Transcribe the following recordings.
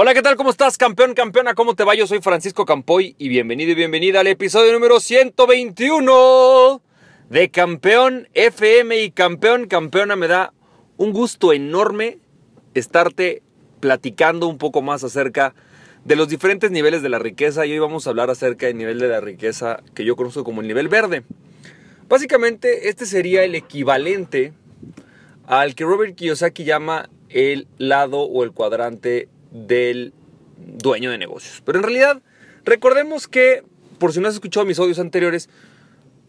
Hola, ¿qué tal? ¿Cómo estás, campeón, campeona? ¿Cómo te va? Yo soy Francisco Campoy y bienvenido y bienvenida al episodio número 121 de Campeón FM y Campeón, campeona. Me da un gusto enorme estarte platicando un poco más acerca de los diferentes niveles de la riqueza y hoy vamos a hablar acerca del nivel de la riqueza que yo conozco como el nivel verde. Básicamente este sería el equivalente al que Robert Kiyosaki llama el lado o el cuadrante del dueño de negocios. Pero en realidad, recordemos que, por si no has escuchado mis audios anteriores,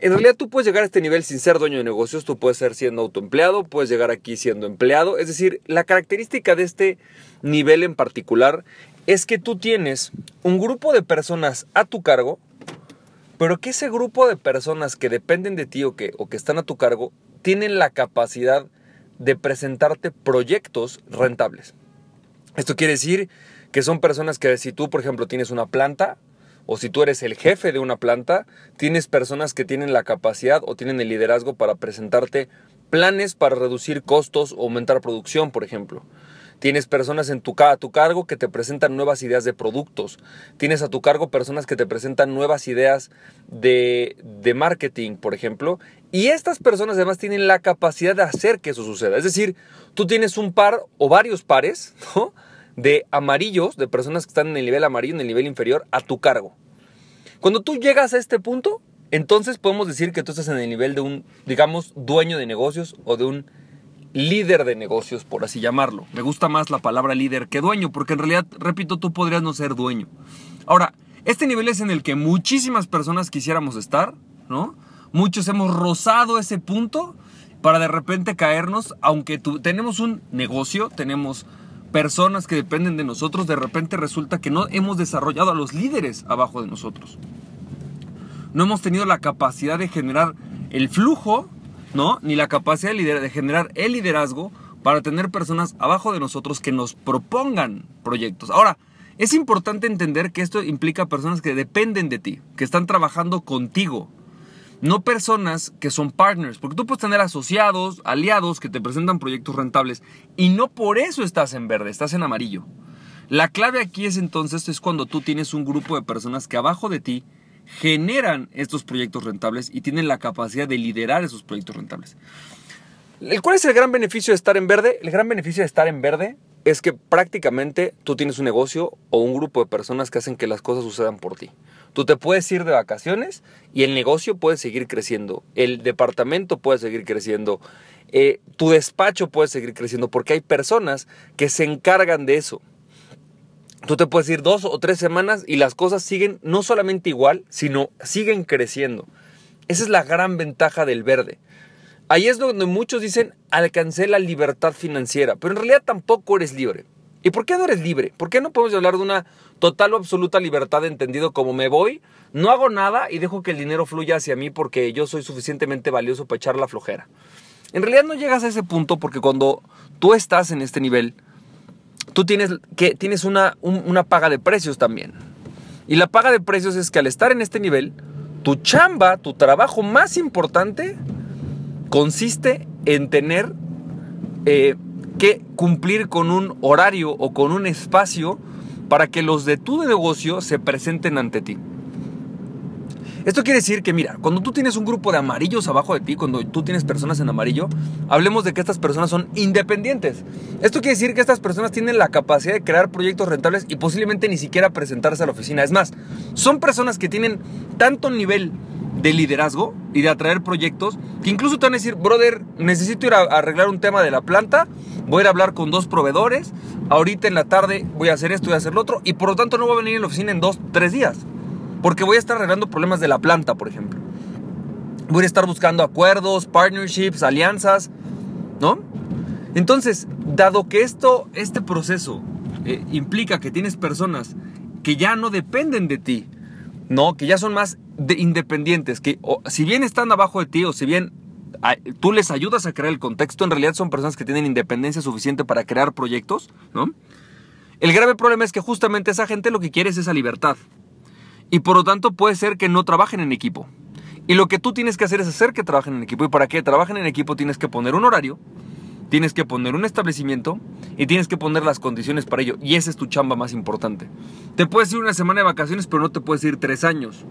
en realidad tú puedes llegar a este nivel sin ser dueño de negocios, tú puedes ser siendo autoempleado, puedes llegar aquí siendo empleado. Es decir, la característica de este nivel en particular es que tú tienes un grupo de personas a tu cargo, pero que ese grupo de personas que dependen de ti o que, o que están a tu cargo tienen la capacidad de presentarte proyectos rentables. Esto quiere decir que son personas que si tú, por ejemplo, tienes una planta, o si tú eres el jefe de una planta, tienes personas que tienen la capacidad o tienen el liderazgo para presentarte planes para reducir costos o aumentar producción, por ejemplo. Tienes personas en tu, a tu cargo que te presentan nuevas ideas de productos. Tienes a tu cargo personas que te presentan nuevas ideas de, de marketing, por ejemplo. Y estas personas además tienen la capacidad de hacer que eso suceda. Es decir, tú tienes un par o varios pares de amarillos, de personas que están en el nivel amarillo, en el nivel inferior, a tu cargo. Cuando tú llegas a este punto, entonces podemos decir que tú estás en el nivel de un, digamos, dueño de negocios o de un líder de negocios, por así llamarlo. Me gusta más la palabra líder que dueño, porque en realidad, repito, tú podrías no ser dueño. Ahora, este nivel es en el que muchísimas personas quisiéramos estar, ¿no? Muchos hemos rozado ese punto para de repente caernos, aunque tenemos un negocio, tenemos personas que dependen de nosotros, de repente resulta que no hemos desarrollado a los líderes abajo de nosotros. No hemos tenido la capacidad de generar el flujo ¿no? Ni la capacidad de, de generar el liderazgo para tener personas abajo de nosotros que nos propongan proyectos. Ahora, es importante entender que esto implica personas que dependen de ti, que están trabajando contigo, no personas que son partners, porque tú puedes tener asociados, aliados que te presentan proyectos rentables y no por eso estás en verde, estás en amarillo. La clave aquí es entonces es cuando tú tienes un grupo de personas que abajo de ti generan estos proyectos rentables y tienen la capacidad de liderar esos proyectos rentables. ¿Cuál es el gran beneficio de estar en verde? El gran beneficio de estar en verde es que prácticamente tú tienes un negocio o un grupo de personas que hacen que las cosas sucedan por ti. Tú te puedes ir de vacaciones y el negocio puede seguir creciendo, el departamento puede seguir creciendo, eh, tu despacho puede seguir creciendo porque hay personas que se encargan de eso. Tú te puedes ir dos o tres semanas y las cosas siguen no solamente igual, sino siguen creciendo. Esa es la gran ventaja del verde. Ahí es donde muchos dicen alcancé la libertad financiera, pero en realidad tampoco eres libre. ¿Y por qué no eres libre? ¿Por qué no podemos hablar de una total o absoluta libertad entendido como me voy, no hago nada y dejo que el dinero fluya hacia mí porque yo soy suficientemente valioso para echar la flojera? En realidad no llegas a ese punto porque cuando tú estás en este nivel, tú tienes, que, tienes una, una paga de precios también. Y la paga de precios es que al estar en este nivel, tu chamba, tu trabajo más importante, consiste en tener eh, que cumplir con un horario o con un espacio para que los de tu negocio se presenten ante ti. Esto quiere decir que, mira, cuando tú tienes un grupo de amarillos abajo de ti, cuando tú tienes personas en amarillo, hablemos de que estas personas son independientes. Esto quiere decir que estas personas tienen la capacidad de crear proyectos rentables y posiblemente ni siquiera presentarse a la oficina. Es más, son personas que tienen tanto nivel de liderazgo y de atraer proyectos que incluso te van a decir, brother, necesito ir a arreglar un tema de la planta, voy a ir a hablar con dos proveedores, ahorita en la tarde voy a hacer esto, a hacer lo otro, y por lo tanto no voy a venir a la oficina en dos, tres días. Porque voy a estar arreglando problemas de la planta, por ejemplo. Voy a estar buscando acuerdos, partnerships, alianzas, ¿no? Entonces, dado que esto, este proceso eh, implica que tienes personas que ya no dependen de ti, ¿no? Que ya son más independientes, que si bien están abajo de ti o si bien tú les ayudas a crear el contexto, en realidad son personas que tienen independencia suficiente para crear proyectos, ¿no? El grave problema es que justamente esa gente lo que quiere es esa libertad. Y por lo tanto puede ser que no trabajen en equipo. Y lo que tú tienes que hacer es hacer que trabajen en equipo. Y para que trabajen en equipo tienes que poner un horario, tienes que poner un establecimiento y tienes que poner las condiciones para ello. Y esa es tu chamba más importante. Te puedes ir una semana de vacaciones, pero no te puedes ir tres años.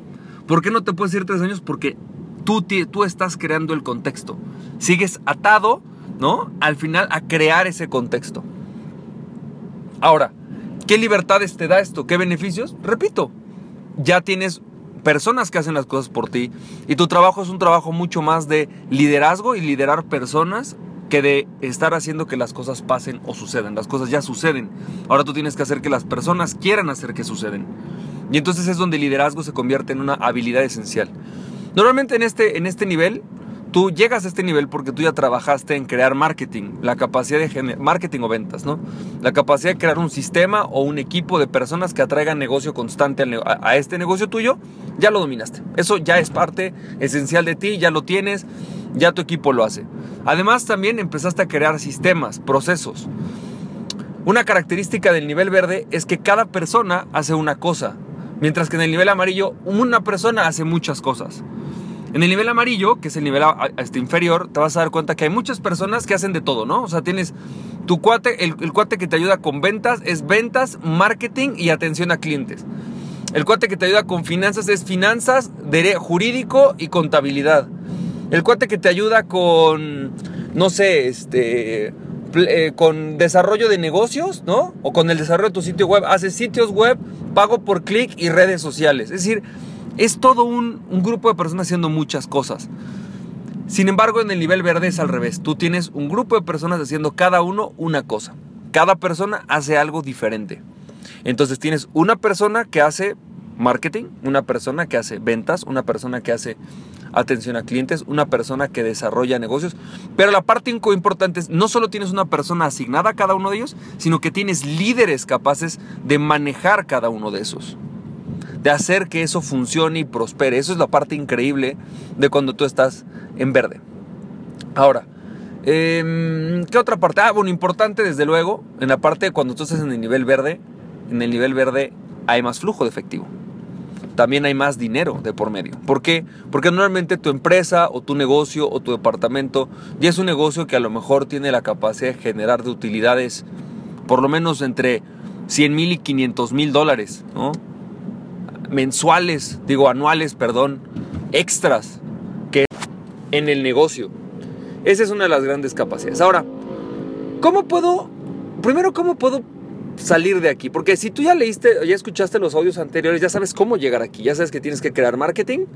¿Por qué no te puedes ir tres años? Porque tú, tú estás creando el contexto. Sigues atado, ¿no? Al final a crear ese contexto. Ahora, ¿qué libertades te da esto? ¿Qué beneficios? Repito, ya tienes personas que hacen las cosas por ti y tu trabajo es un trabajo mucho más de liderazgo y liderar personas que de estar haciendo que las cosas pasen o sucedan. Las cosas ya suceden. Ahora tú tienes que hacer que las personas quieran hacer que suceden. Y entonces es donde el liderazgo se convierte en una habilidad esencial. Normalmente en este, en este nivel Tú llegas a este nivel porque tú ya trabajaste en crear marketing, la capacidad de marketing o ventas, ¿no? La capacidad de crear un sistema o un equipo de personas que atraigan negocio constante a, este negocio tuyo, ya lo dominaste. Eso ya es parte esencial de ti, ya lo tienes, ya tu equipo lo hace. Además también empezaste a crear sistemas, procesos. Una característica del nivel verde es que cada persona hace una cosa, mientras que en el nivel amarillo una persona hace muchas cosas. En el nivel amarillo, que es el nivel este, inferior, te vas a dar cuenta que hay muchas personas que hacen de todo, ¿no? O sea, tienes tu cuate, el, cuate que te ayuda con ventas es ventas, marketing y atención a clientes. El cuate que te ayuda con finanzas es finanzas, jurídico y contabilidad. El cuate que te ayuda con, no sé, este, eh, con desarrollo de negocios, ¿no? O con el desarrollo de tu sitio web, hace sitios web, pago por clic y redes sociales. Es decir, es todo un, grupo de personas haciendo muchas cosas. Sin embargo, en el nivel verde es al revés. Tú tienes un grupo de personas haciendo cada uno una cosa. Cada persona hace algo diferente. Entonces tienes una persona que hace marketing, una persona que hace ventas, una persona que hace atención a clientes, una persona que desarrolla negocios. Pero la parte importante es, no solo tienes una persona asignada a cada uno de ellos, sino que tienes líderes capaces de manejar cada uno de esos de hacer que eso funcione y prospere. Eso es la parte increíble de cuando tú estás en verde. Ahora, em, ¿qué otra parte? Ah, bueno, importante desde luego, en la parte de cuando tú estás en el nivel verde, en el nivel verde hay más flujo de efectivo. También hay más dinero de por medio. ¿Por qué? Porque normalmente tu empresa o tu negocio o tu departamento ya es un negocio que a lo mejor tiene la capacidad de generar de utilidades por lo menos entre 100 mil y 500 mil dólares, ¿no? mensuales, digo anuales, perdón, extras que en el negocio. Esa es una de las grandes capacidades. Ahora, ¿cómo puedo, primero, cómo puedo salir de aquí? Porque si tú ya leíste, ya escuchaste los audios anteriores, ya sabes cómo llegar aquí, ya sabes que tienes que crear marketing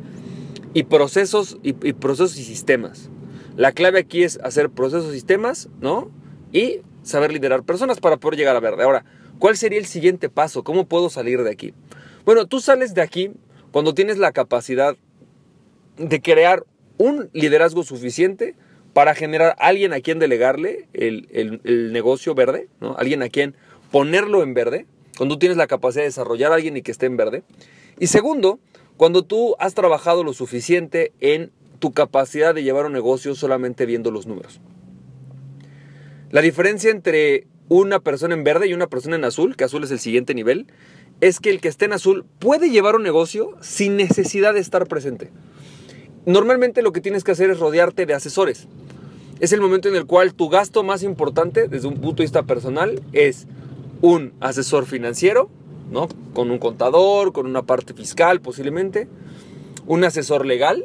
y procesos y, procesos y sistemas. La clave aquí es hacer procesos y sistemas, ¿no? Y saber liderar personas para poder llegar a verde. Ahora, ¿cuál sería el siguiente paso? ¿Cómo puedo salir de aquí? Bueno, tú sales de aquí cuando tienes la capacidad de crear un liderazgo suficiente para generar alguien a quien delegarle el, negocio verde, ¿no? alguien a quien ponerlo en verde, cuando tú tienes la capacidad de desarrollar a alguien y que esté en verde. Y segundo, cuando tú has trabajado lo suficiente en tu capacidad de llevar un negocio solamente viendo los números. La diferencia entre una persona en verde y una persona en azul, que azul es el siguiente nivel, es que el que esté en azul puede llevar un negocio sin necesidad de estar presente. Normalmente lo que tienes que hacer es rodearte de asesores. Es el momento en el cual tu gasto más importante desde un punto de vista personal es un asesor financiero, ¿no? Con un contador, con una parte fiscal posiblemente, un asesor legal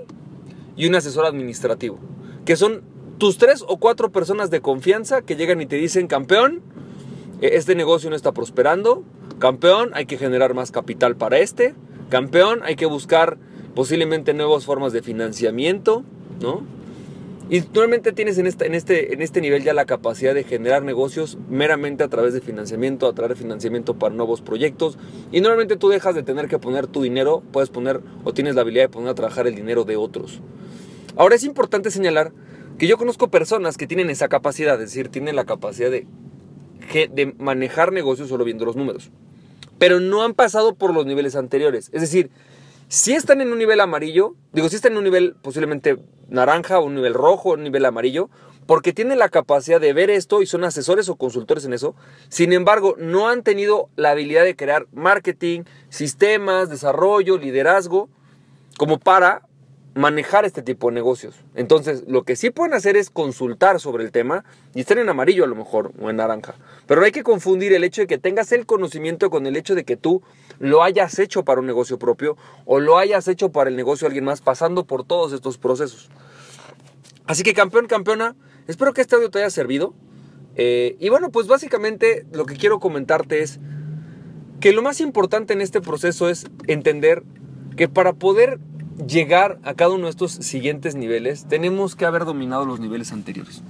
y un asesor administrativo, que son tus tres o cuatro personas de confianza que llegan y te dicen, campeón, e-, este negocio no está prosperando, Campeón, hay que generar más capital para este. Campeón, hay que buscar posiblemente nuevas formas de financiamiento, ¿no? Y normalmente tienes en, en, este, en este nivel ya la capacidad de generar negocios meramente a través de financiamiento, a través de financiamiento para nuevos proyectos. Y normalmente tú dejas de tener que poner tu dinero, puedes poner o tienes la habilidad de poner a trabajar el dinero de otros. Ahora es importante señalar que yo conozco personas que tienen esa capacidad, es decir, tienen la capacidad de, de manejar negocios solo viendo los números pero no han pasado por los niveles anteriores. Es decir, si están en un nivel amarillo, digo, si están en un nivel posiblemente naranja, un nivel rojo, un nivel amarillo, porque tienen la capacidad de ver esto y son asesores o consultores en eso. Sin embargo, no han tenido la habilidad de crear marketing, sistemas, desarrollo, liderazgo, como para manejar este tipo de negocios. Entonces, lo que sí pueden hacer es consultar sobre el tema y estar en amarillo a lo mejor o en naranja. Pero no hay que confundir el hecho de que tengas el conocimiento con el hecho de que tú lo hayas hecho para un negocio propio o lo hayas hecho para el negocio de alguien más pasando por todos estos procesos. Así que campeón, campeona, espero que este audio te haya servido. Eh, y bueno, pues básicamente lo que quiero comentarte es que lo más importante en este proceso es entender que para poder llegar a cada uno de estos siguientes niveles, tenemos que haber dominado los niveles anteriores.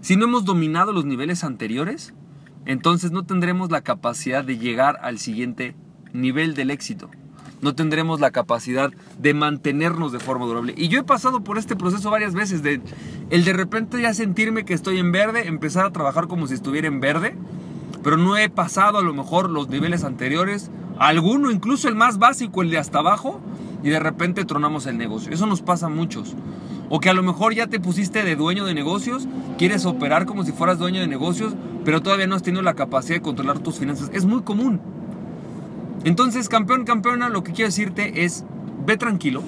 Si no hemos dominado los niveles anteriores, entonces no tendremos la capacidad de llegar al siguiente nivel del éxito. No tendremos la capacidad de mantenernos de forma durable. Y yo he pasado por este proceso varias veces, de el de repente ya sentirme que estoy en verde, empezar a trabajar como si estuviera en verde, pero no he pasado a lo mejor los niveles anteriores, alguno, incluso el más básico, el de hasta abajo, y de repente tronamos el negocio. Eso nos pasa a muchos. O que a lo mejor ya te pusiste de dueño de negocios, quieres operar como si fueras dueño de negocios, pero todavía no has tenido la capacidad de controlar tus finanzas. Es muy común. Entonces, campeón, campeona, lo que quiero decirte es, ve tranquilo,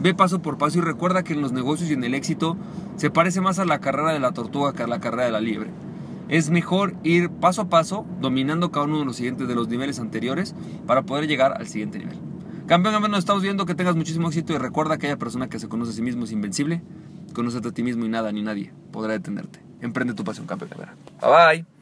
ve paso por paso y recuerda que en los negocios y en el éxito se parece más a la carrera de la tortuga que a la carrera de la liebre. Es mejor ir paso a paso, dominando cada uno de los siguientes de los niveles anteriores para poder llegar al siguiente nivel. Campeón, campeón, nos estamos viendo que tengas muchísimo éxito y recuerda que aquella persona que se conoce a sí mismo es invencible. Conócete a ti mismo y nada ni nadie podrá detenerte. Emprende tu pasión, campeón. Bye bye.